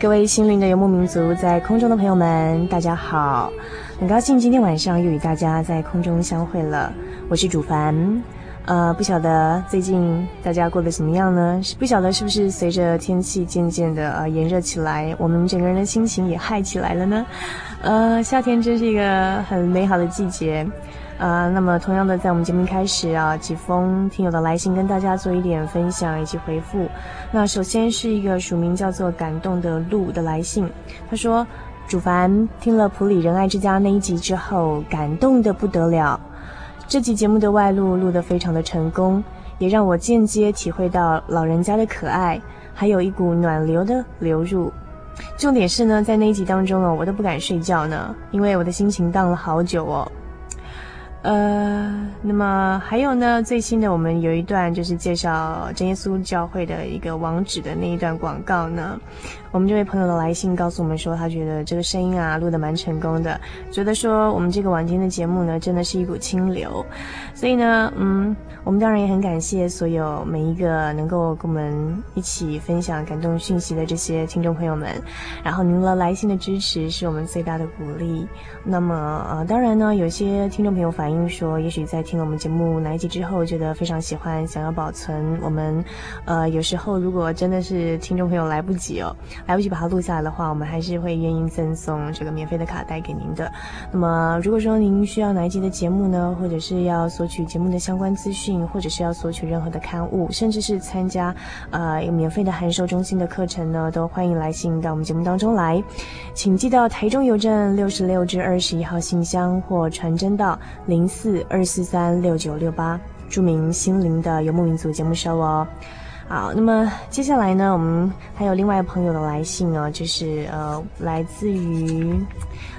各位心灵的游牧民族，在空中的朋友们，大家好！很高兴今天晚上又与大家在空中相会了。我是主凡，呃，不晓得最近大家过得怎么样呢？是不晓得是不是随着天气渐渐的呃炎热起来，我们整个人的心情也嗨起来了呢？呃，夏天真是一个很美好的季节。呃，那么同样的，在我们节目开始啊，几封听友的来信跟大家做一点分享以及回复。那首先是一个署名叫做“感动的路”的来信，他说：“主凡听了普里仁爱之家那一集之后，感动得不得了。这集节目的外录录得非常的成功，也让我间接体会到老人家的可爱，还有一股暖流的流入。重点是呢，在那一集当中哦，我都不敢睡觉呢，因为我的心情荡了好久哦。”呃，那么还有呢，最新的我们有一段就是介绍真耶稣教会的一个网址的那一段广告呢。我们这位朋友的来信告诉我们说，他觉得这个声音啊录得蛮成功的，觉得说我们这个晚间的节目呢，真的是一股清流。所以呢，嗯，我们当然也很感谢所有每一个能够跟我们一起分享感动讯息的这些听众朋友们。然后您的来信的支持是我们最大的鼓励。那么呃，当然呢，有些听众朋友反映说，也许在听了我们节目哪一集之后，觉得非常喜欢，想要保存。我们呃，有时候如果真的是听众朋友来不及哦。来不及把它录下来的话，我们还是会愿意赠送这个免费的卡带给您的。那么，如果说您需要哪一集的节目呢，或者是要索取节目的相关资讯，或者是要索取任何的刊物，甚至是参加呃有免费的函授中心的课程呢，都欢迎来信到我们节目当中来。请寄到台中邮政六十六至二十一号信箱，或传真到零四二四三六九六八，注明“心灵的游牧民族”节目收哦。好，那么接下来呢，我们还有另外一个朋友的来信哦，就是呃，来自于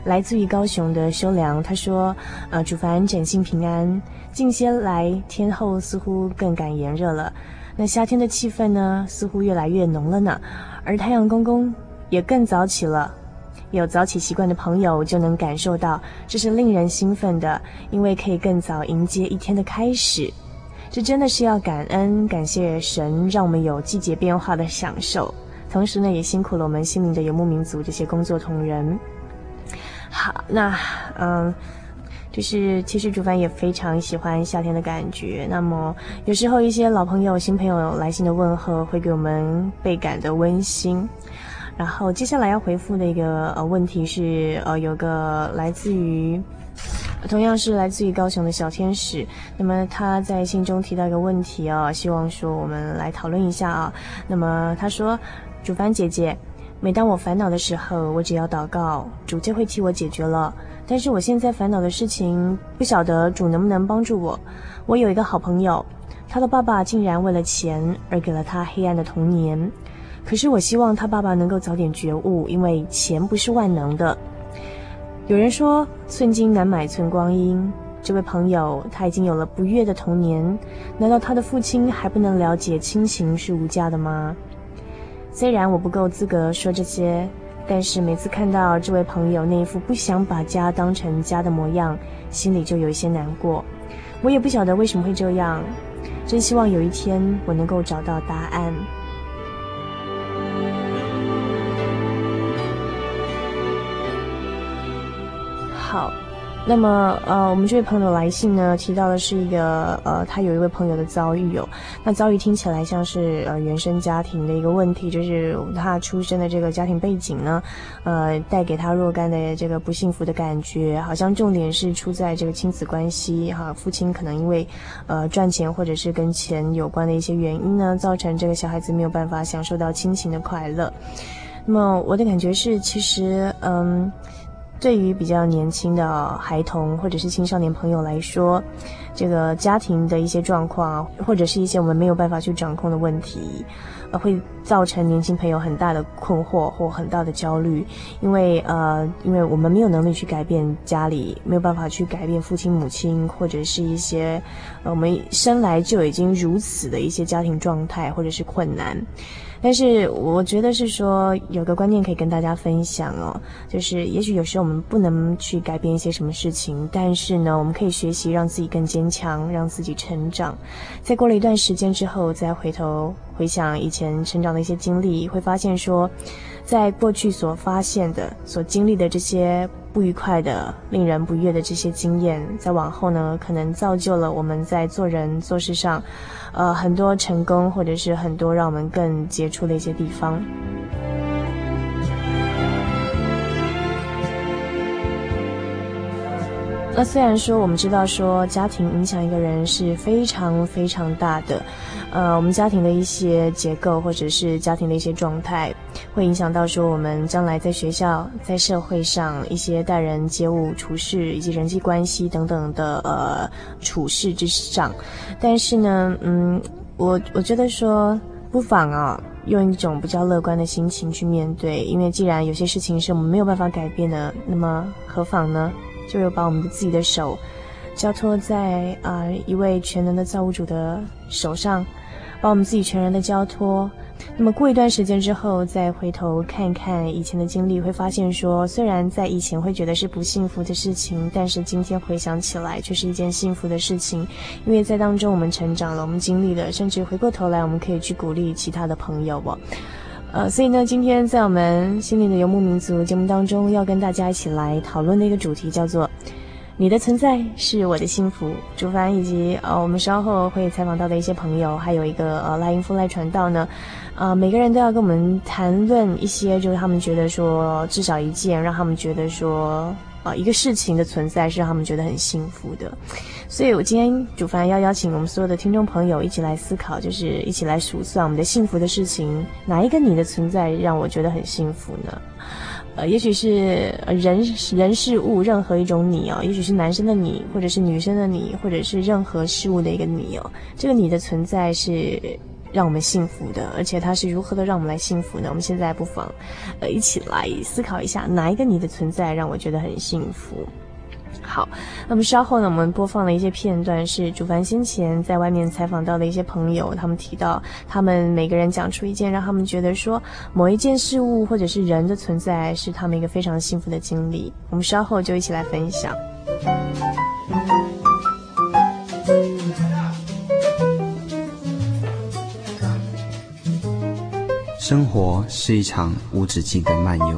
来自于高雄的修良，他说，呃，主凡展信平安，近些来天后似乎更感炎热了，那夏天的气氛呢，似乎越来越浓了呢，而太阳公公也更早起了，有早起习惯的朋友就能感受到，这是令人兴奋的，因为可以更早迎接一天的开始。这真的是要感恩、感谢神，让我们有季节变化的享受。同时呢，也辛苦了我们心灵的游牧民族这些工作同仁。好，那嗯，就是其实主凡也非常喜欢夏天的感觉。那么有时候一些老朋友、新朋友来信的问候，会给我们倍感的温馨。然后接下来要回复的一个呃问题是，呃，有个来自于。同样是来自于高雄的小天使，那么他在信中提到一个问题啊，希望说我们来讨论一下啊。那么他说：“主凡姐姐，每当我烦恼的时候，我只要祷告，主就会替我解决了。但是我现在烦恼的事情，不晓得主能不能帮助我。我有一个好朋友，他的爸爸竟然为了钱而给了他黑暗的童年。可是我希望他爸爸能够早点觉悟，因为钱不是万能的。”有人说寸金难买寸光阴，这位朋友他已经有了不悦的童年，难道他的父亲还不能了解亲情是无价的吗？虽然我不够资格说这些，但是每次看到这位朋友那一副不想把家当成家的模样，心里就有一些难过。我也不晓得为什么会这样，真希望有一天我能够找到答案。好。那么，呃，我们这位朋友来信呢，提到的是一个，呃，他有一位朋友的遭遇哦。那遭遇听起来像是呃原生家庭的一个问题，就是他出生的这个家庭背景呢，呃，带给他若干的这个不幸福的感觉，好像重点是出在这个亲子关系哈，父亲可能因为呃赚钱或者是跟钱有关的一些原因呢，造成这个小孩子没有办法享受到亲情的快乐。那么我的感觉是，其实，嗯。对于比较年轻的孩童或者是青少年朋友来说，这个家庭的一些状况，或者是一些我们没有办法去掌控的问题，呃，会造成年轻朋友很大的困惑或很大的焦虑，因为呃，因为我们没有能力去改变家里，没有办法去改变父亲母亲，或者是一些呃我们生来就已经如此的一些家庭状态或者是困难。但是我觉得是说有个观念可以跟大家分享哦，就是也许有时候我们不能去改变一些什么事情，但是呢，我们可以学习让自己更坚强，让自己成长。在过了一段时间之后，再回头回想以前成长的一些经历，会发现说，在过去所发现的、所经历的这些不愉快的、令人不悦的这些经验，在往后呢，可能造就了我们在做人做事上。呃，很多成功，或者是很多让我们更杰出的一些地方。那虽然说我们知道说家庭影响一个人是非常非常大的，呃，我们家庭的一些结构或者是家庭的一些状态，会影响到说我们将来在学校、在社会上一些待人接物、处事以及人际关系等等的呃处事之上。但是呢，嗯，我我觉得说不妨啊，用一种比较乐观的心情去面对，因为既然有些事情是我们没有办法改变的，那么何妨呢？就有把我们的自己的手交托在啊、一位全能的造物主的手上，把我们自己全然的交托。那么过一段时间之后，再回头看看以前的经历，会发现说，虽然在以前会觉得是不幸福的事情，但是今天回想起来却是一件幸福的事情，因为在当中我们成长了，我们经历了，甚至回过头来，我们可以去鼓励其他的朋友哦。呃，所以呢，今天在我们心灵的游牧民族节目当中，要跟大家一起来讨论的一个主题叫做“你的存在是我的幸福”。主凡以及呃，我们稍后会采访到的一些朋友，还有一个呃赖音夫赖传道呢，呃，每个人都要跟我们谈论一些，就是他们觉得说至少一件，让他们觉得说。啊，一个事情的存在是让他们觉得很幸福的，所以我今天主凡要邀请我们所有的听众朋友一起来思考，就是一起来数算我们的幸福的事情，哪一个你的存在让我觉得很幸福呢？呃，也许是人人事物任何一种你哦，也许是男生的你，或者是女生的你，或者是任何事物的一个你哦，这个你的存在是。让我们幸福的，而且它是如何的让我们来幸福呢？我们现在不妨，呃，一起来思考一下，哪一个你的存在让我觉得很幸福？好，那么稍后呢，我们播放了一些片段，是主凡先前在外面采访到的一些朋友，他们提到，他们每个人讲出一件让他们觉得说某一件事物或者是人的存在是他们一个非常幸福的经历。我们稍后就一起来分享。生活是一场无止境的漫游，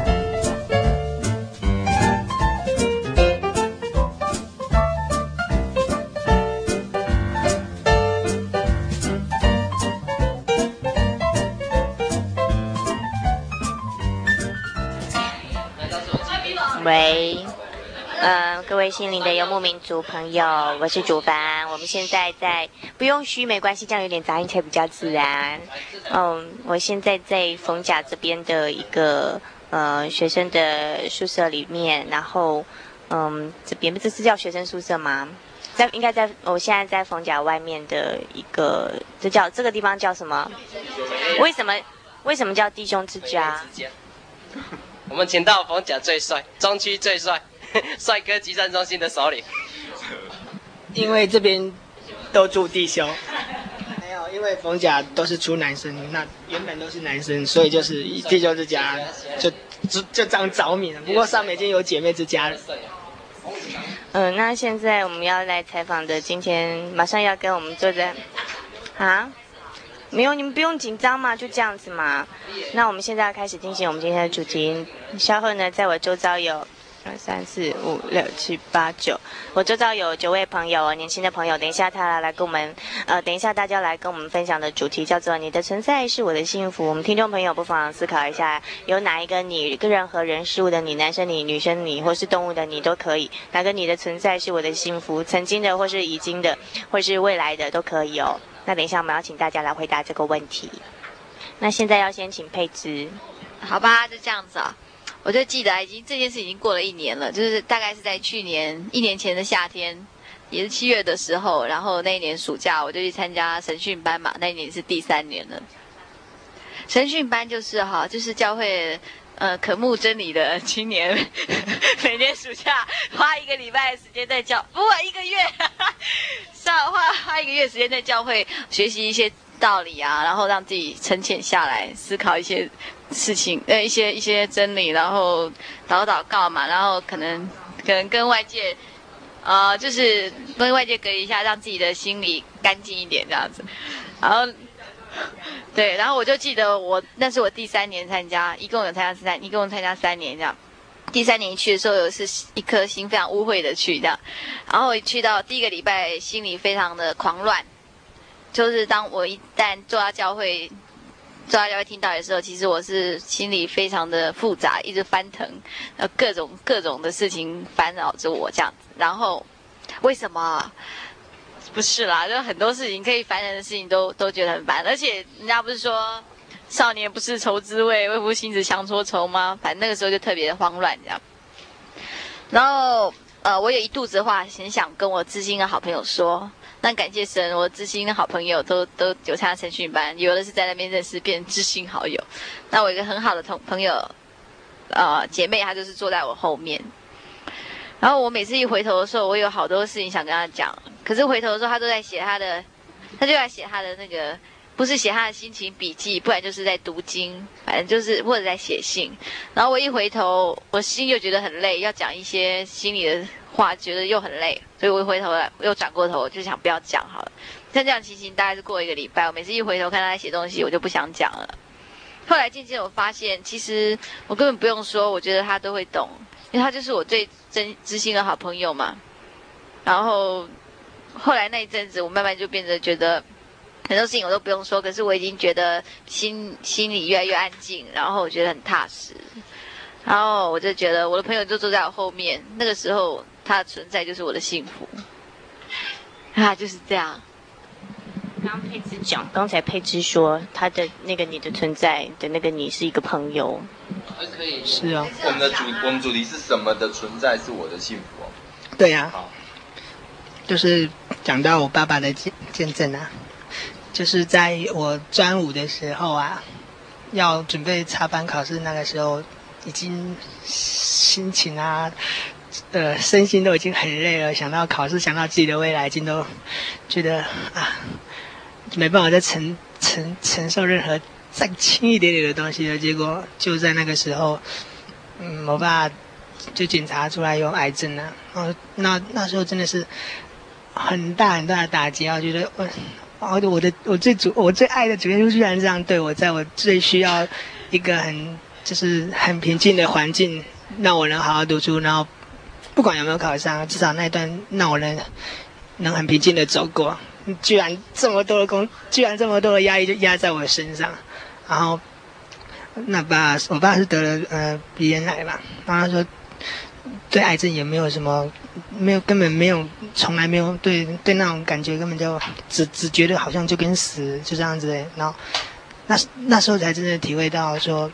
位心灵的游牧民族朋友，我是主凡。我们现在在不用虚，没关系，这样有点杂音才比较自然。嗯，我现在在逢甲这边的一个呃学生的宿舍里面，然后嗯，这边不是叫学生宿舍吗？在应该在我现在在逢甲外面的一个，这叫这个地方叫什么？为什么为什么叫弟兄之家？我们请到冯甲最帅、中区最帅、帅哥集散中心的首领。因为这边都住弟兄，没有，因为逢甲都是出男生，那原本都是男生，所以就是弟兄之家就就就这样着迷了。不过上面已经有姐妹之家了。嗯、呃，那现在我们要来采访的，今天马上要跟我们坐在啊。没有，你们不用紧张嘛，就这样子嘛。那我们现在要开始进行我们今天的主题。稍后呢，在我周遭有二三四五六七八九，我周遭有九位朋友，年轻的朋友。等一下他来跟我们，呃，等一下大家来跟我们分享的主题叫做“你的存在是我的幸福”。我们听众朋友不妨思考一下，有哪一个你，跟任何人事物的你，男生你、女生你，或是动物的你都可以。哪个你的存在是我的幸福？曾经的，或是已经的，或是未来的都可以哦。那等一下，我们要请大家来回答这个问题。那现在要先请佩芝，好吧，就这样子啊。我就记得，已经这件事已经过了一年了，就是大概是在去年一年前的夏天，也是七月的时候，然后那一年暑假我就去参加神训班嘛。那一年是第三年了。神训班就是哈，就是教会呃渴慕真理的青年，每年暑假花一个礼拜的时间在教，不过一个月。上花花一个月时间在教会学习一些道理啊，然后让自己沉潜下来思考一些事情，呃，一些一些真理，然后祷祷告嘛，然后可能可能跟外界，呃，就是跟外界隔离一下，让自己的心里干净一点这样子。然后，对，然后我就记得我那是我第三年参加，一共有参加三，一共参加三年这样。第三年去的时候，有是一颗心非常污秽的去这样，然后一去到第一个礼拜，心里非常的狂乱。就是当我一旦坐到教会，坐到教会听到的时候，其实我是心里非常的复杂，一直翻腾，呃，各种各种的事情烦扰着我这样子。然后为什么？不是啦，就很多事情可以烦人的事情都都觉得很烦，而且人家不是说。少年不识愁滋味，为赋新词强说愁吗？反正那个时候就特别的慌乱这样。然后，呃，我有一肚子话很想跟我知心的好朋友说。那感谢神，我知心的好朋友都都有参加神训班，有的是在那边认识，变知心好友。那我一个很好的同朋友，呃，姐妹，她就是坐在我后面。然后我每次一回头的时候，我有好多事情想跟她讲，可是回头的时候，他都在写他的，他就在写他的那个。不是写他的心情笔记，不然就是在读经，反正就是或者在写信。然后我一回头，我心又觉得很累，要讲一些心里的话，觉得又很累，所以我一回头来，又转过头，就想不要讲好了。像这样情形大概是过一个礼拜，我每次一回头看他在写东西，我就不想讲了。后来渐渐我发现，其实我根本不用说，我觉得他都会懂，因为他就是我最真知心的好朋友嘛。然后后来那一阵子，我慢慢就变得觉得。很多事情我都不用说，可是我已经觉得心心里越来越安静，然后我觉得很踏实，然后我就觉得我的朋友就坐在我后面，那个时候他的存在就是我的幸福，啊，就是这样。刚佩芝讲，刚才佩芝说他的那个你的存在的那个你是一个朋友，还可以是啊。我们的主我们主题是什么的存在是我的幸福？对呀、啊，就是讲到我爸爸的见见证啊。就是在我专五的时候啊，要准备插班考试，那个时候已经心情啊，呃，身心都已经很累了。想到考试，想到自己的未来，已经都觉得啊，没办法再承承承受任何再轻一点点的东西了。结果就在那个时候，嗯，我爸就检查出来有癌症了。哦，那那时候真的是很大很大的打击啊！我觉得我。我的我最主我最爱的主耶稣居然这样对我，在我最需要一个很就是很平静的环境，让我能好好读书，然后不管有没有考上，至少那一段让我能能很平静的走过。居然这么多的工，居然这么多的压力就压在我身上，然后那爸，我爸是得了呃鼻咽癌嘛，然后他说对癌症也没有什么。没有，根本没有，从来没有对对那种感觉，根本就只只觉得好像就跟死就这样子。然后那那时候才真的体会到说，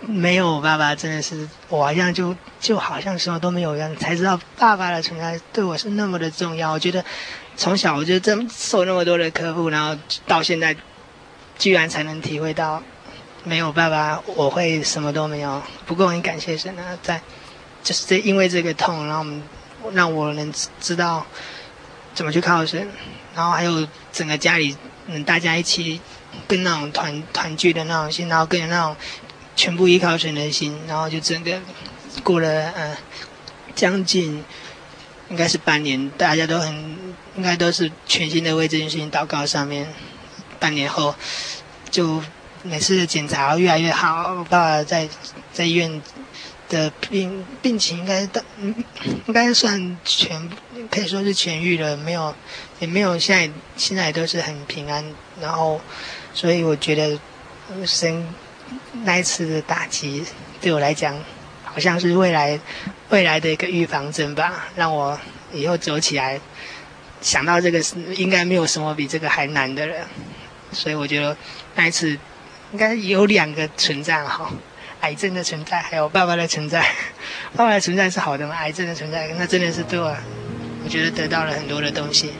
没有我爸爸，真的是我好像就就好像什么都没有一样，才知道爸爸的存在对我是那么的重要。我觉得从小我就这么受那么多的呵护，然后到现在居然才能体会到没有爸爸我会什么都没有。不过很感谢神啊，在就是这因为这个痛，然后我们让我能知道怎么去靠神，然后还有整个家里嗯大家一起。跟那种团团聚的那种心，然后跟那种全部依靠神的心，然后就整个过了呃将近应该是半年，大家都很应该都是全心的为这件事情祷告。上面半年后，就每次的检查越来越好，爸爸在在医院的病病情应该的应该算全可以说是痊愈了，没有也没有现在现在都是很平安，然后。所以我觉得，生那一次的打击对我来讲，好像是未来未来的一个预防针吧，让我以后走起来，想到这个是应该没有什么比这个还难的了。所以我觉得那一次应该有两个存在哈，癌症的存在，还有爸爸的存在。爸爸的存在是好的吗？癌症的存在，那真的是对我，我觉得得到了很多的东西。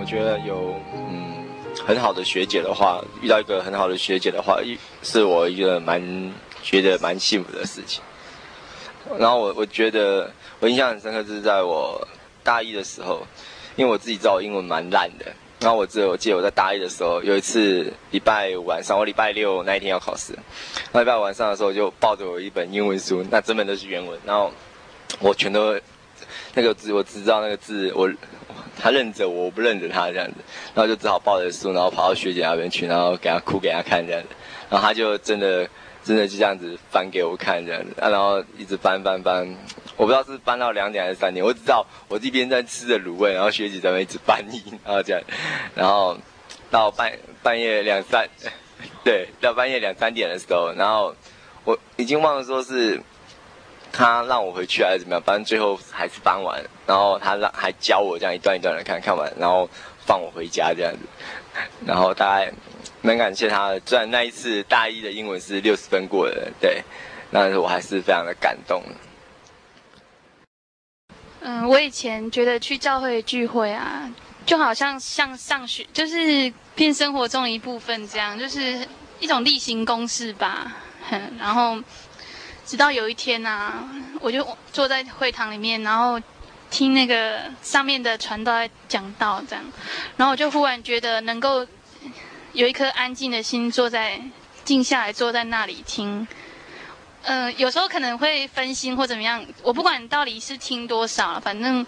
我觉得有嗯很好的学姐的话，遇到一个很好的学姐的话，是我一个蛮觉得蛮幸福的事情。然后我我觉得我印象很深刻，就是在我大一的时候，因为我自己知道我英文蛮烂的。然后我记得我记得我在大一的时候，有一次礼拜五晚上，我礼拜六那一天要考试，那礼拜五晚上的时候就抱着我一本英文书，那整本都是原文，然后我全都那个字我只知道那个字我。他认着我，我不认着他这样子，然后就只好抱着书，然后跑到学姐那边去，然后给他哭给他看这样子，然后他就真的真的就这样子翻给我看这样子，啊，然后一直翻翻翻，我不知道是翻到两点还是三点，我只知道我这边在吃着卤味，然后学姐在那一直翻译，然后这样，然后到半半夜两三，对，到半夜两三点的时候，然后我已经忘了说是。他让我回去还是怎么样？反正最后还是翻完，然后他让还教我这样一段一段的看，看完然后放我回家这样子，然后大概蛮感谢他的。虽然那一次大一的英文是六十分过的，对，但是我还是非常的感动。嗯，我以前觉得去教会聚会啊，就好像像上学，就是变生活中的一部分这样，就是一种例行公事吧。然后。直到有一天、啊，我就坐在会堂里面，然后听那个上面的传道在讲道，这样，然后我就忽然觉得能够有一颗安静的心，坐在静下来，坐在那里听。嗯、有时候可能会分心或怎么样，我不管到底是听多少，反正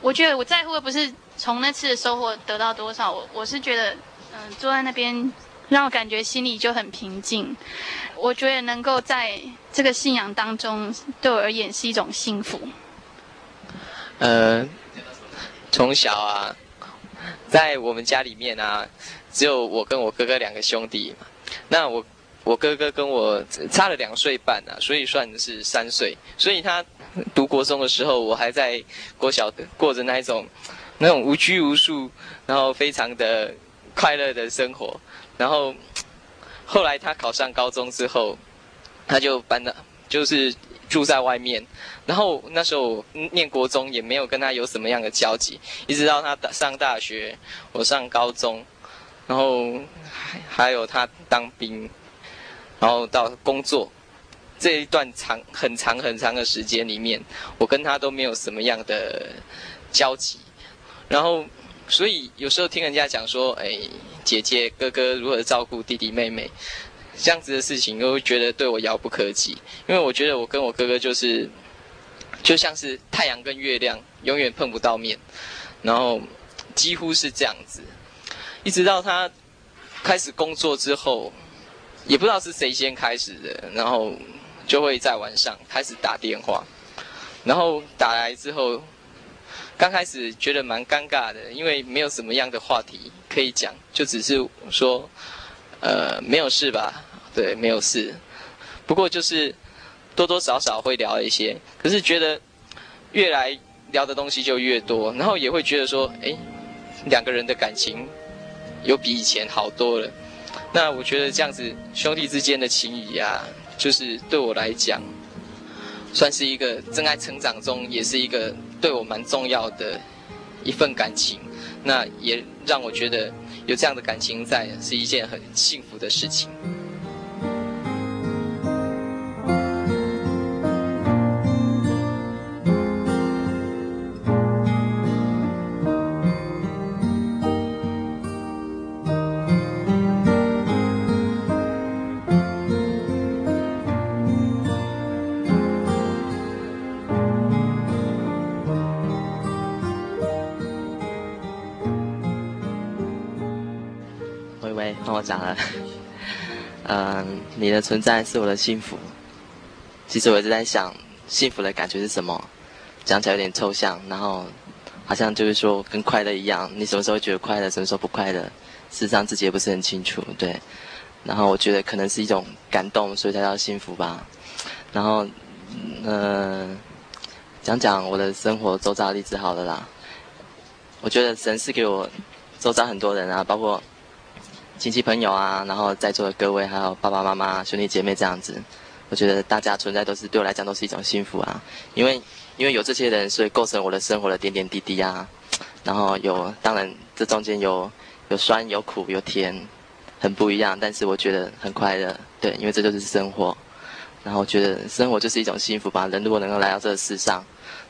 我觉得我在乎的不是从那次的收获得到多少，我我是觉得，嗯、坐在那边。让我感觉心里就很平静。我觉得能够在这个信仰当中，对我而言是一种幸福。呃，从小啊，在我们家里面啊，只有我跟我哥哥两个兄弟嘛。那我我哥哥跟我差了两岁半啊，所以算是三岁。所以他读国中的时候，我还在国小过着那一种那种无拘无束，然后非常的快乐的生活。然后后来他考上高中之后，他就搬到，就是住在外面。然后那时候念国中也没有跟他有什么样的交集，一直到他上大学，我上高中，然后还有他当兵，然后到工作这一段长很长很长的时间里面，我跟他都没有什么样的交集。然后所以有时候听人家讲说，哎。姐姐、哥哥如何照顾弟弟妹妹，这样子的事情，都会觉得对我遥不可及。因为我觉得我跟我哥哥就是，就像是太阳跟月亮，永远碰不到面。然后几乎是这样子，一直到他开始工作之后，也不知道是谁先开始的，然后就会在晚上开始打电话，然后打来之后。刚开始觉得蛮尴尬的，因为没有什么样的话题可以讲，就只是说，呃，没有事吧？对，没有事。不过就是多多少少会聊一些，可是觉得越来聊的东西就越多，然后也会觉得说，哎，两个人的感情有比以前好多了。那我觉得这样子兄弟之间的情谊啊，就是对我来讲，算是一个正在成长中，也是一个对我蛮重要的一份感情。那也让我觉得有这样的感情在，是一件很幸福的事情。讲了，嗯，你的存在是我的幸福。其实我一直在想，幸福的感觉是什么？讲起来有点抽象，然后好像就是说跟快乐一样，你什么时候觉得快乐，什么时候不快乐？事实上自己也不是很清楚，对。然后我觉得可能是一种感动，所以才叫幸福吧。然后，嗯，讲讲我的生活周遭的例子好了啦。我觉得神是给我周遭很多人啊，包括。亲戚朋友啊，然后在座的各位，还有爸爸妈妈、兄弟姐妹这样子，我觉得大家存在都是对我来讲都是一种幸福啊。因为因为有这些人，所以构成我的生活的点点滴滴啊。然后有，当然这中间有有酸、有苦、有甜，很不一样，但是我觉得很快乐。对，因为这就是生活。然后我觉得生活就是一种幸福吧。人如果能够来到这个世上，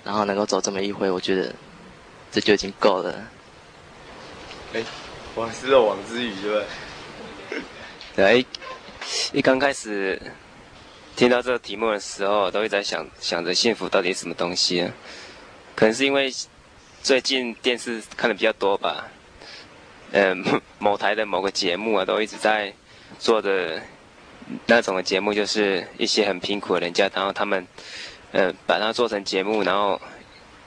然后能够走这么一回，我觉得这就已经够了。哎。我是漏网之鱼，对不对？对，一刚开始听到这个题目的时候，都一直在想想着幸福到底是什么东西啊？可能是因为最近电视看的比较多吧，嗯、某台的某个节目啊，都一直在做的那种的节目，就是一些很贫苦的人家，然后他们嗯、把它做成节目，然后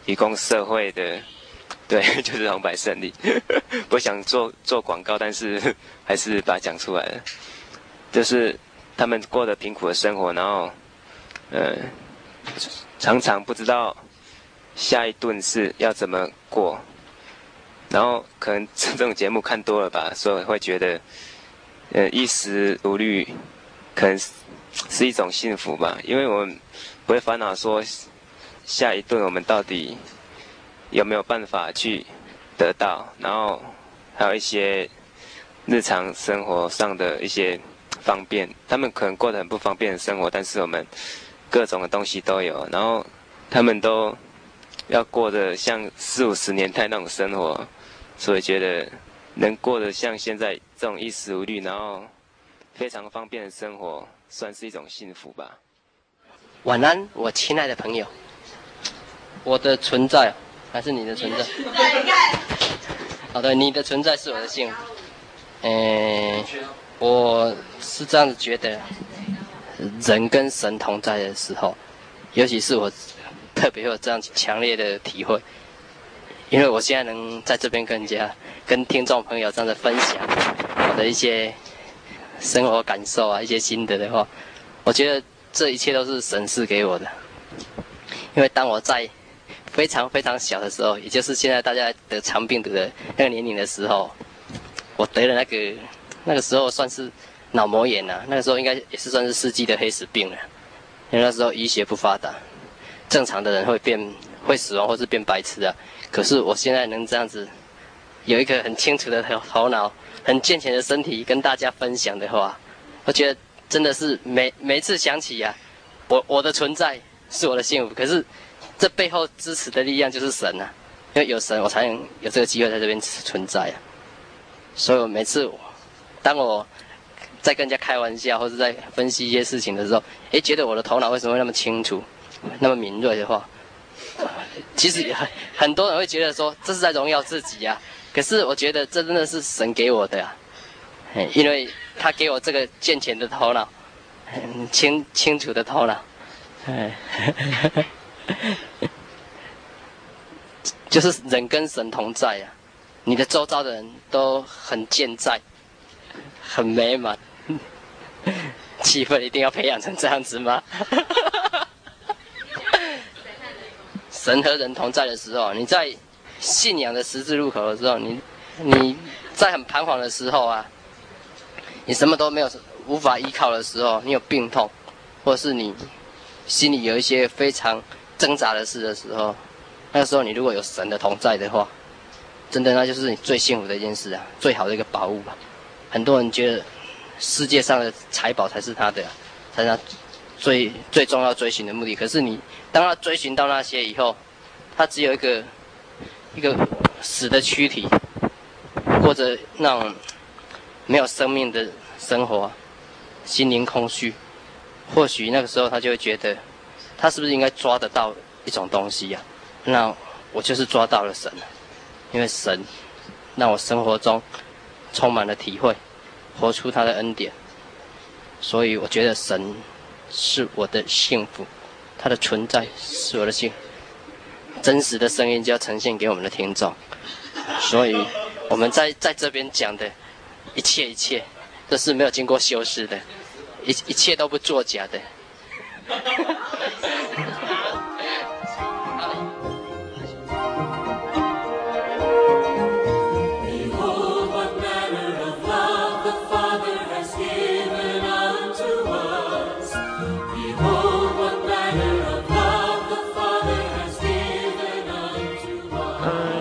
提供社会的。对，就是红白胜利。不想做做广告，但是 还是把它讲出来了。就是他们过着贫苦的生活，然后，呃，常常不知道下一顿是要怎么过。然后可能这种节目看多了吧，所以会觉得，呃，衣食无虑，可能是是一种幸福吧。因为我们不会烦恼说下一顿我们到底。有没有办法去得到？然后还有一些日常生活上的一些方便，他们可能过得很不方便的生活，但是我们各种的东西都有。然后他们都要过得像四五十年代那种生活，所以觉得能过得像现在这种衣食无虑，然后非常方便的生活，算是一种幸福吧。晚安，我亲爱的朋友，我的存在。还是你的存在？好的，你的存在是我的幸福。嗯，我是这样子觉得，人跟神同在的时候，尤其是我特别有这样强烈的体会，因为我现在能在这边跟人家、跟听众朋友这样子分享我的一些生活感受啊、一些心得的话，我觉得这一切都是神赐给我的，因为当我在。非常非常小的时候，也就是现在大家得肠病毒的那个年龄的时候，我得了那个那个时候算是脑膜炎了。那个时候应该也是算是世纪的黑死病了，因为那时候医学不发达，正常的人会变会死亡或是变白痴啊。可是我现在能这样子，有一个很清楚的头头脑，很健全的身体跟大家分享的话，我觉得真的是每每次想起呀、我我的存在是我的幸福。可是。这背后支持的力量就是神啊，因为有神，我才能有这个机会在这边存在啊。所以我每次，当我在跟人家开玩笑或者在分析一些事情的时候，诶，觉得我的头脑为什么会那么清楚、那么敏锐的话，其实很很多人会觉得说这是在荣耀自己啊。可是我觉得这真的是神给我的呀、因为他给我这个健全的头脑，很清清楚的头脑，哎。就是人跟神同在、啊，你的周遭的人都很健在，很美满，气氛一定要培养成这样子吗？神和人同在的时候，你在信仰的十字路口的时候，你你在很彷徨的时候啊，你什么都没有，无法依靠的时候，你有病痛，或是你心里有一些非常挣扎的事的时候，那个时候你如果有神的同在的话，真的那就是你最幸福的一件事啊，最好的一个宝物吧。很多人觉得世界上的财宝才是他的，才是他最最重要追寻的目的。可是你当他追寻到那些以后，他只有一个一个死的躯体，过着那种没有生命的生活，心灵空虚。或许那个时候他就会觉得，他是不是应该抓得到一种东西呀？那我就是抓到了神，因为神让我生活中充满了体会，活出他的恩典。所以我觉得神是我的幸福，他的存在是我的幸福。真实的声音就要呈现给我们的听众。所以我们在在这边讲的一切一切，都是没有经过修饰的，一一切都不作假的。嗯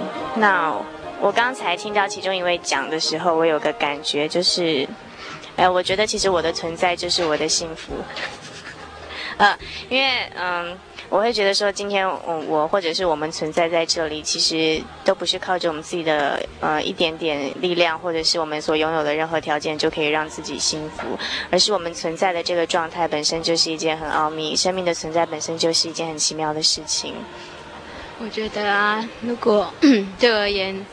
那我刚才听到其中一位讲的时候，我有个感觉，就是，哎，我觉得其实我的存在就是我的幸福。呃，因为嗯，我会觉得说，今天我我或者是我们存在在这里，其实都不是靠着我们自己的呃一点点力量，或者是我们所拥有的任何条件就可以让自己幸福，而是我们存在的这个状态本身就是一件很奥秘，生命的存在本身就是一件很奇妙的事情。我觉得啊，如果 对我而言，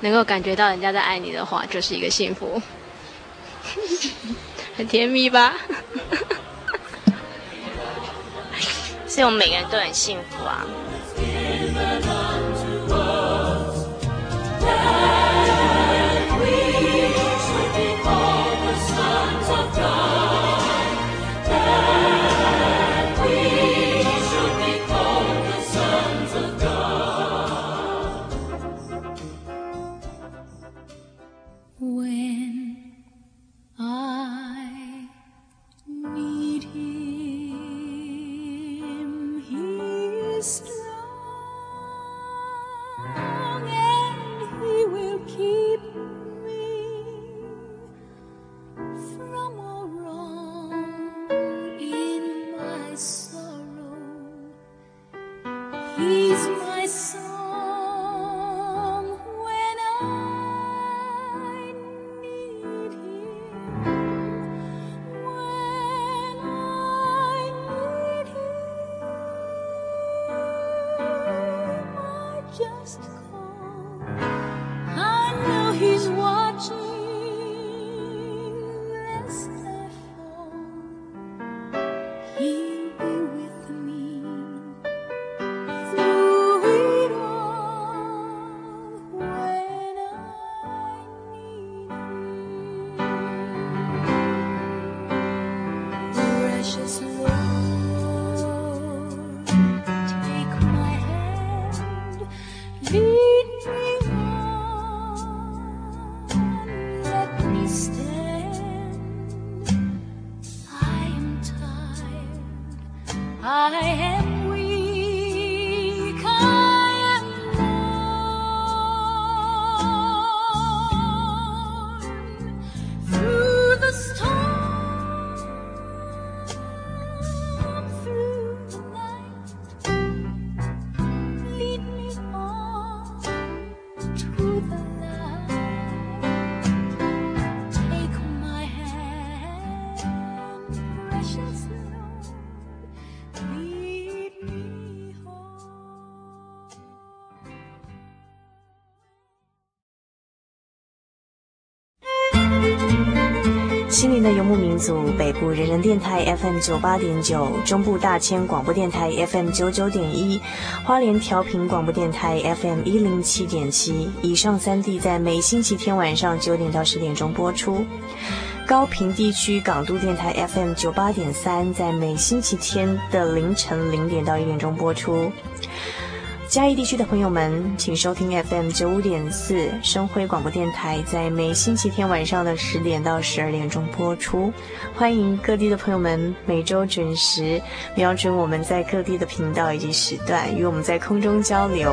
能够感觉到人家在爱你的话，就是一个幸福，很甜蜜吧？所以我们每个人都很幸福啊。北部人人电台 FM 九八点九，中部大千广播电台 FM 九九点一，花莲调频广播电台 FM 一零七点七。以上三地在每星期天晚上九点到十点钟播出。高屏地区港都电台 FM 九八点三，在每星期天的凌晨零点到一点钟播出。嘉义地区的朋友们，请收听 FM 九五点四生辉广播电台，在每星期天晚上的十点到十二点钟播出。欢迎各地的朋友们每周准时瞄准我们在各地的频道以及时段，与我们在空中交流。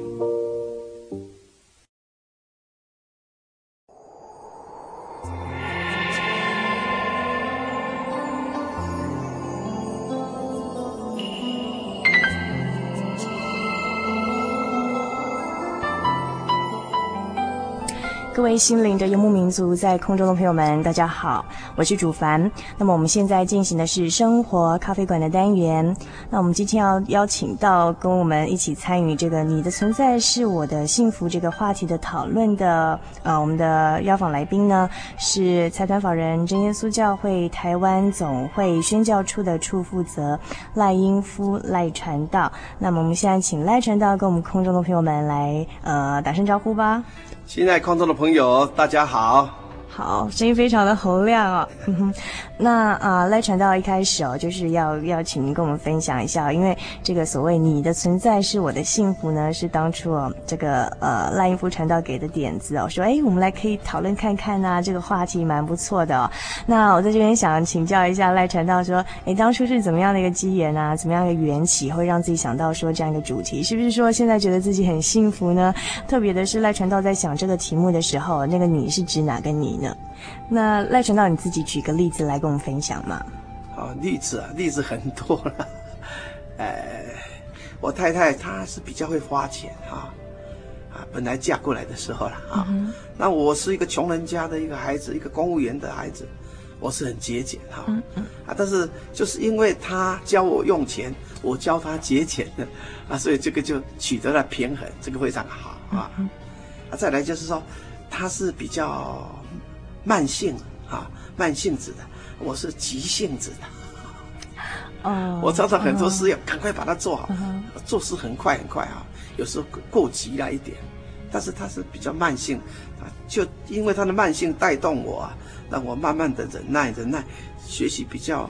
心灵的游牧民族，在空中的朋友们，大家好，我是主凡。那么我们现在进行的是生活咖啡馆的单元。那我们今天要邀请到跟我们一起参与这个“你的存在是我的幸福”这个话题的讨论的，呃，我们的邀访来宾呢是财团法人真耶稣教会台湾总会宣教处的处负责赖英夫赖传道。那么我们现在请赖传道跟我们空中的朋友们来呃打声招呼吧。现在空中的朋友，大家好。好，声音非常的洪亮哦。那啊，赖传道一开始哦，就是要要请您跟我们分享一下，因为这个所谓“你的存在是我的幸福”呢，是当初哦这个呃赖英夫传道给的点子哦，说哎，我们来可以讨论看看呐，这个话题蛮不错的哦。那我在这边想请教一下赖传道，说哎，当初是怎么样的一个机缘啊？怎么样的缘起，会让自己想到说这样一个主题？是不是说现在觉得自己很幸福呢？特别的是赖传道在想这个题目的时候，那个“你”是指哪个“你”呢？那赖传道，你自己举个例子来跟我们分享嘛？哦，例子啊，例子很多了。哎，我太太她是比较会花钱哈，啊，本来嫁过来的时候了啊。嗯、那我是一个穷人家的一个孩子，一个公务员的孩子，我是很节俭哈。嗯嗯。啊，但是就是因为她教我用钱，我教她节俭的啊，所以这个就取得了平衡，这个非常好啊。嗯、啊，再来就是说。他是比较慢性啊，慢性子的，我是急性子的。哦，我常常很多事要赶快把它做好，做事很快很快啊，有时候过急了一点。但是他是比较慢性，啊，就因为他的慢性带动我啊，让我慢慢的忍耐忍耐，学习比较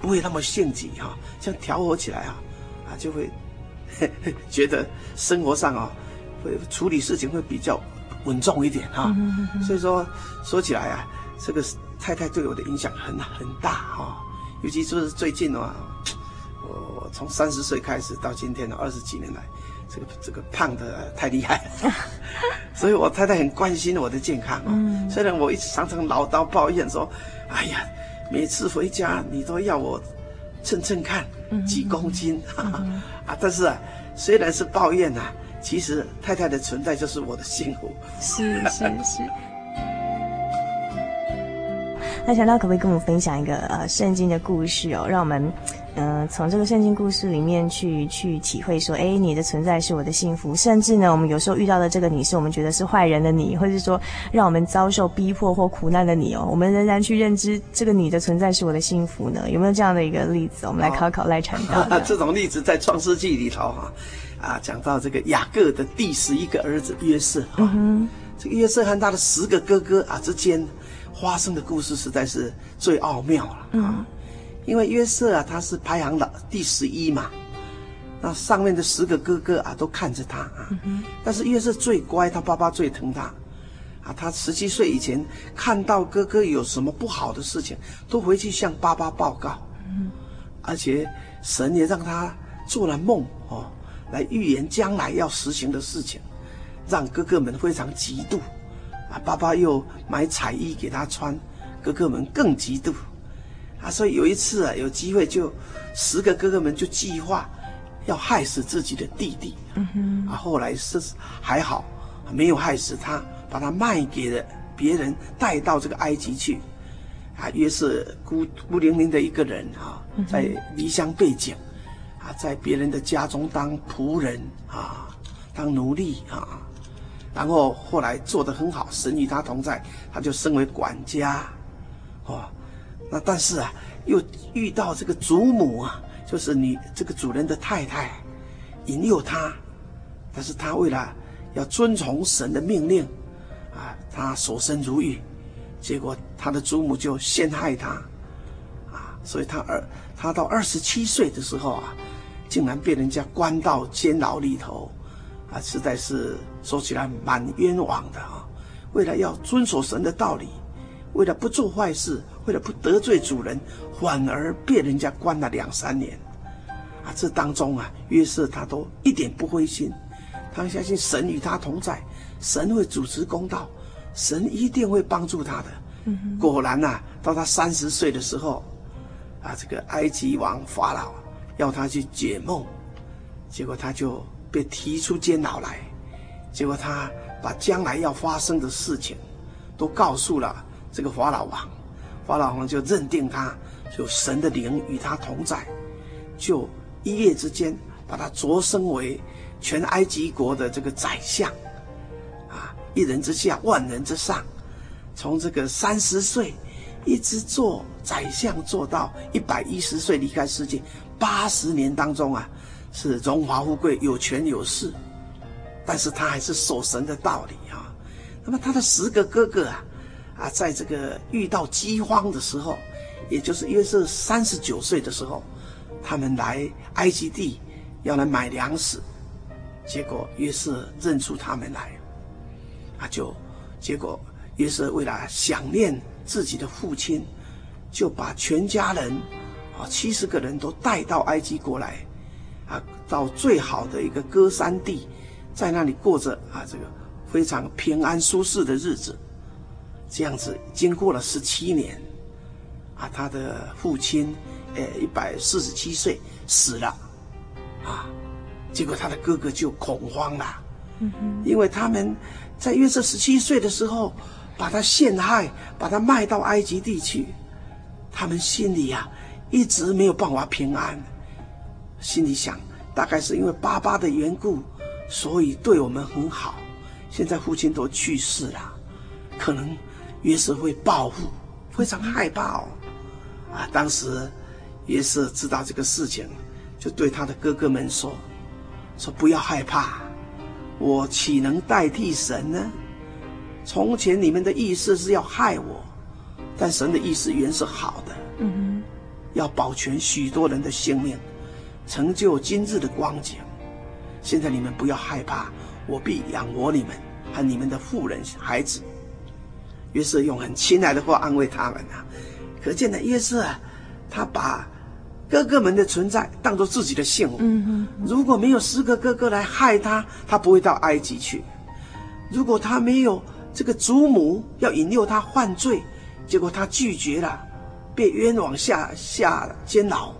不会那么性急哈，这样调和起来啊，啊就会 觉得生活上啊，会处理事情会比较。稳重一点哈，所以说说起来啊，这个太太对我的影响很很大哈，尤其是最近啊，我从三十岁开始到今天的二十几年来，这个这个胖的太厉害了，所以我太太很关心我的健康啊。虽然我一直常常唠叨抱怨说，哎呀，每次回家你都要我称称看几公斤啊，但是啊，虽然是抱怨呐。其实太太的存在就是我的幸福。是是是。那小道可不可以跟我们分享一个呃圣经的故事哦，让我们嗯、呃、从这个圣经故事里面去去体会说，哎，你的存在是我的幸福。甚至呢，我们有时候遇到的这个你是我们觉得是坏人的你，或者是说让我们遭受逼迫或苦难的你哦，我们仍然去认知这个你的存在是我的幸福呢？有没有这样的一个例子？我们来考考赖传道。哦、这种例子在创世纪里头哈。啊，讲到这个雅各的第十一个儿子约瑟啊，嗯、这个约瑟和他的十个哥哥啊之间发生的故事实在是最奥妙了啊。嗯、因为约瑟啊，他是排行老第十一嘛，那上面的十个哥哥啊都看着他啊，嗯、但是约瑟最乖，他爸爸最疼他啊，他十七岁以前看到哥哥有什么不好的事情，都回去向爸爸报告。嗯，而且神也让他做了梦哦，来预言将来要实行的事情，让哥哥们非常嫉妒。啊，爸爸又买彩衣给他穿，哥哥们更嫉妒。啊，所以有一次啊，有机会就十个哥哥们就计划要害死自己的弟弟。嗯哼，啊，后来是还好，没有害死他。把他卖给了别人，带到这个埃及去，啊，约是孤孤零零的一个人啊，在离乡背井，啊，在别人的家中当仆人啊，当奴隶啊，然后后来做得很好，神与他同在，他就升为管家，哦，那但是啊，又遇到这个祖母啊，就是你这个主人的太太，引诱他，但是他为了要遵从神的命令。啊，他守身如玉，结果他的祖母就陷害他，啊，所以他儿他到二十七岁的时候啊，竟然被人家关到监牢里头，啊，实在是说起来蛮冤枉的啊。为了要遵守神的道理，为了不做坏事，为了不得罪主人，反而被人家关了两三年，啊，这当中啊，约瑟他都一点不灰心，他相信神与他同在。神会主持公道，神一定会帮助他的。嗯、果然呐、啊，到他三十岁的时候，啊，这个埃及王法老要他去解梦，结果他就被提出监牢来。结果他把将来要发生的事情都告诉了这个法老王，法老王就认定他就神的灵与他同在，就一夜之间把他擢升为全埃及国的这个宰相。啊一人之下，万人之上。从这个三十岁一直做宰相，做到一百一十岁离开世界，八十年当中啊，是荣华富贵，有权有势。但是他还是守神的道理啊。那么他的十个哥哥啊，啊，在这个遇到饥荒的时候，也就是约瑟三十九岁的时候，他们来埃及地要来买粮食，结果约瑟认出他们来。啊就，结果约瑟为了想念自己的父亲，就把全家人，啊，七十个人都带到埃及国来，啊，到最好的一个歌山地，在那里过着啊这个非常平安舒适的日子。这样子经过了十七年，啊，他的父亲，呃，一百四十七岁死了，啊，结果他的哥哥就恐慌了，嗯哼，因为他们。在约瑟十七岁的时候，把他陷害，把他卖到埃及地去。他们心里呀、啊，一直没有办法平安。心里想，大概是因为爸爸的缘故，所以对我们很好。现在父亲都去世了，可能约瑟会报复，非常害怕哦。啊，当时约瑟知道这个事情，就对他的哥哥们说：“说不要害怕。”我岂能代替神呢？从前你们的意思是要害我，但神的意思原是好的，嗯哼，要保全许多人的性命，成就今日的光景。现在你们不要害怕，我必养活你们和你们的妇人孩子。约瑟用很亲爱的话安慰他们啊，可见呢约瑟啊，他把。哥哥们的存在当做自己的幸福。嗯嗯。如果没有十个哥哥来害他，他不会到埃及去。如果他没有这个祖母要引诱他犯罪，结果他拒绝了，被冤枉下下监牢，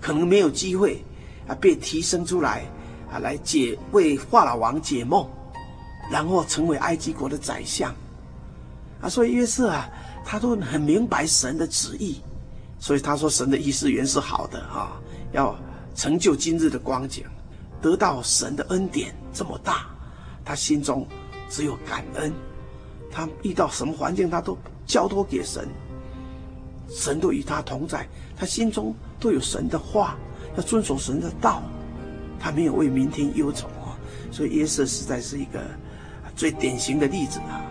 可能没有机会啊被提升出来啊来解为法老王解梦，然后成为埃及国的宰相。啊，所以约瑟啊，他都很明白神的旨意。所以他说，神的意思原是好的啊，要成就今日的光景，得到神的恩典这么大，他心中只有感恩。他遇到什么环境，他都交托给神，神都与他同在，他心中都有神的话，要遵守神的道，他没有为明天忧愁啊。所以耶稣实在是一个最典型的例子啊。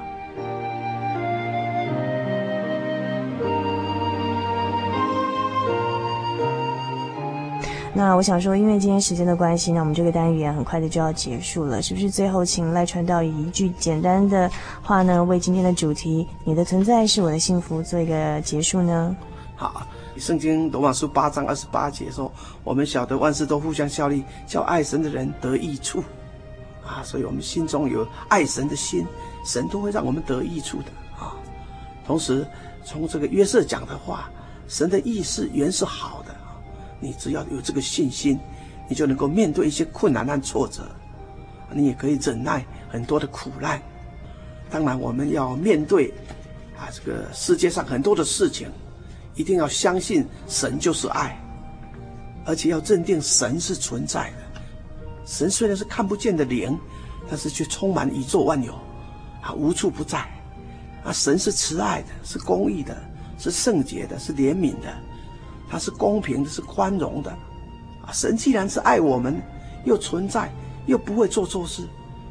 那我想说，因为今天时间的关系，那我们这个单元很快的就要结束了，是不是？最后请赖传道以一句简单的话呢，为今天的主题“你的存在是我的幸福”做一个结束呢？好，圣经罗马书八章二十八节说：“我们晓得万事都互相效力，叫爱神的人得益处。”啊，所以我们心中有爱神的心，神都会让我们得益处的啊。同时，从这个约瑟讲的话，神的意思原是好的。你只要有这个信心，你就能够面对一些困难和挫折，你也可以忍耐很多的苦难。当然，我们要面对啊，这个世界上很多的事情，一定要相信神就是爱，而且要认定神是存在的。神虽然是看不见的灵，但是却充满宇宙万有，啊，无处不在。啊，神是慈爱的，是公义的，是圣洁的，是怜悯的。他是公平的，是宽容的，啊！神既然是爱我们，又存在，又不会做错事，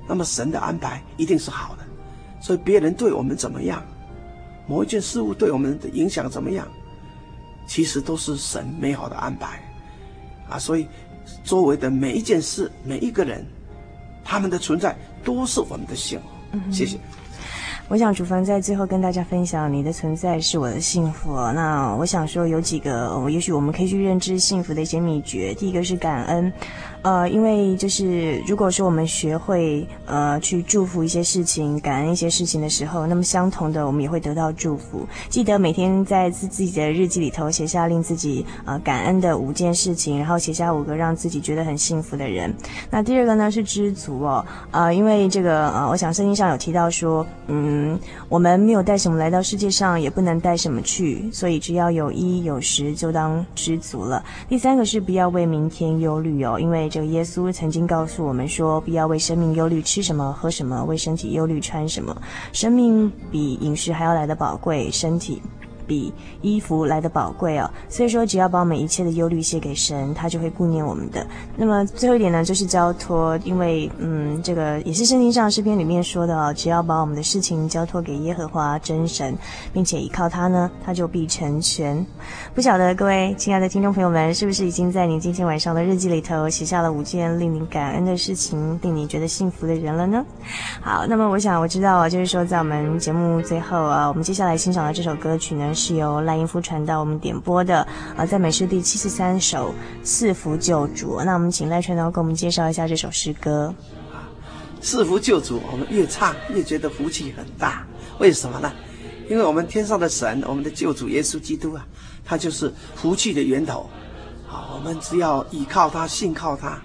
那么神的安排一定是好的。所以别人对我们怎么样，某一件事物对我们的影响怎么样，其实都是神美好的安排，啊！所以周围的每一件事、每一个人，他们的存在都是我们的幸福。嗯，谢谢。我想主凡在最后跟大家分享，你的存在是我的幸福。那我想说有几个，也许我们可以去认知幸福的一些秘诀。第一个是感恩。呃，因为就是如果说我们学会呃去祝福一些事情、感恩一些事情的时候，那么相同的我们也会得到祝福。记得每天在自自己的日记里头写下令自己呃感恩的五件事情，然后写下五个让自己觉得很幸福的人。那第二个呢是知足哦，呃，因为这个呃，我想圣经上有提到说，嗯，我们没有带什么来到世界上，也不能带什么去，所以只要有衣有食就当知足了。第三个是不要为明天忧虑哦，因为这个耶稣曾经告诉我们说：“不要为生命忧虑，吃什么，喝什么；为身体忧虑，穿什么。生命比饮食还要来的宝贵，身体。”比衣服来的宝贵哦，所以说只要把我们一切的忧虑卸给神，他就会顾念我们的。那么最后一点呢，就是交托，因为嗯，这个也是圣经上诗篇里面说的哦，只要把我们的事情交托给耶和华真神，并且依靠他呢，他就必成全。不晓得各位亲爱的听众朋友们，是不是已经在你今天晚上的日记里头写下了五件令你感恩的事情，令你觉得幸福的人了呢？好，那么我想我知道啊，就是说在我们节目最后啊，我们接下来欣赏的这首歌曲呢。是由赖英夫传道我们点播的，呃，在美诗第七十三首《赐福救主》。那我们请赖传道给我们介绍一下这首诗歌。赐福救主，我们越唱越觉得福气很大。为什么呢？因为我们天上的神，我们的救主耶稣基督啊，他就是福气的源头。好，我们只要依靠他，信靠他，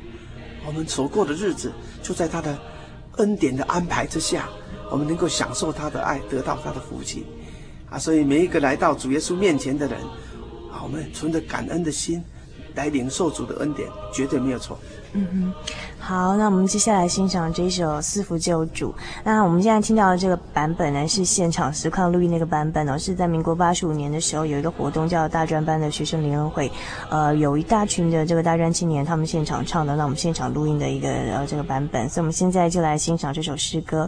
我们所过的日子就在他的恩典的安排之下，我们能够享受他的爱，得到他的福气。啊，所以每一个来到主耶稣面前的人，啊，我们存着感恩的心来领受主的恩典，绝对没有错。嗯哼，好，那我们接下来欣赏这一首《四福救主》。那我们现在听到的这个版本呢，是现场实况录音那个版本哦，是在民国八十五年的时候有一个活动叫大专班的学生联合会，呃，有一大群的这个大专青年他们现场唱的，那我们现场录音的一个呃这个版本，所以我们现在就来欣赏这首诗歌。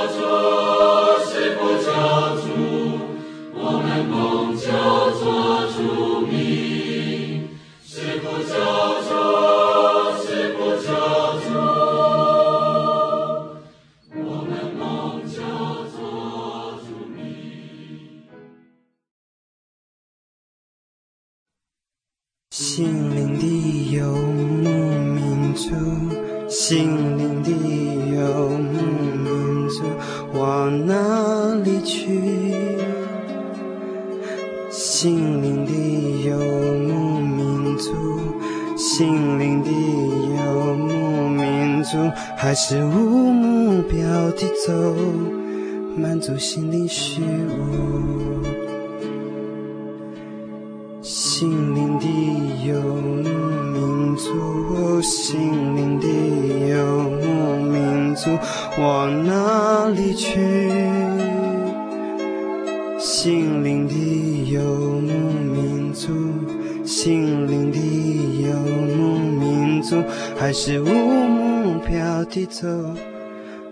还是无目标地走，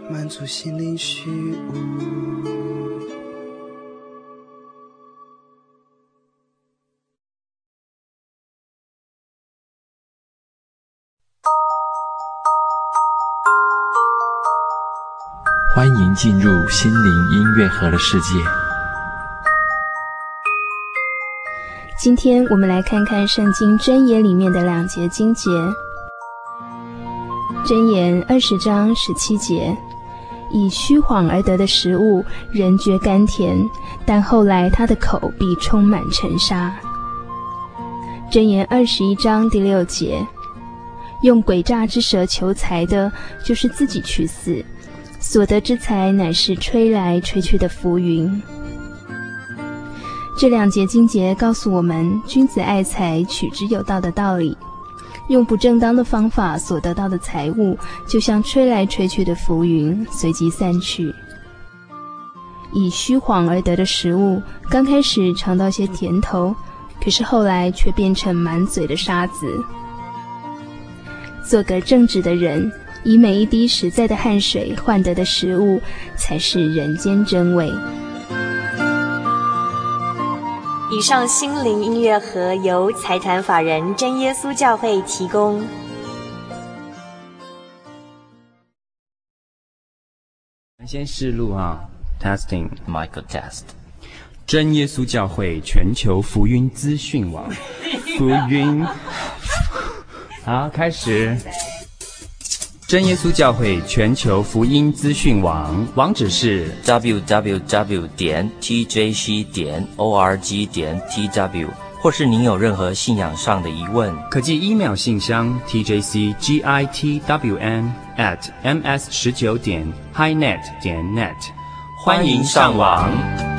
满足心灵虚无。欢迎进入心灵音乐盒的世界。今天我们来看看圣经箴言里面的两节经节。箴言二十章十七节：以虚晃而得的食物，人觉甘甜，但后来他的口必充满尘沙。箴言二十一章第六节：用诡诈之舌求财的，就是自己去死。所得之财乃是吹来吹去的浮云。这两节经节告诉我们，君子爱财，取之有道的道理。用不正当的方法所得到的财物，就像吹来吹去的浮云，随即散去。以虚晃而得的食物，刚开始尝到些甜头，可是后来却变成满嘴的沙子。做个正直的人。以每一滴实在的汗水换得的食物，才是人间真味。以上心灵音乐盒由财团法人真耶稣教会提供。先试录啊，testing Michael test。真耶稣教会全球福音资讯网，福音。好，开始。真耶稣教会全球福音资讯网网址是 www 点 tjc 点 org 点 tw，或是您有任何信仰上的疑问，可寄 email 信箱 tjcgitwn at ms 十九点 highnet 点 net，欢迎上网。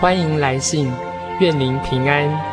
欢迎来信，愿您平安。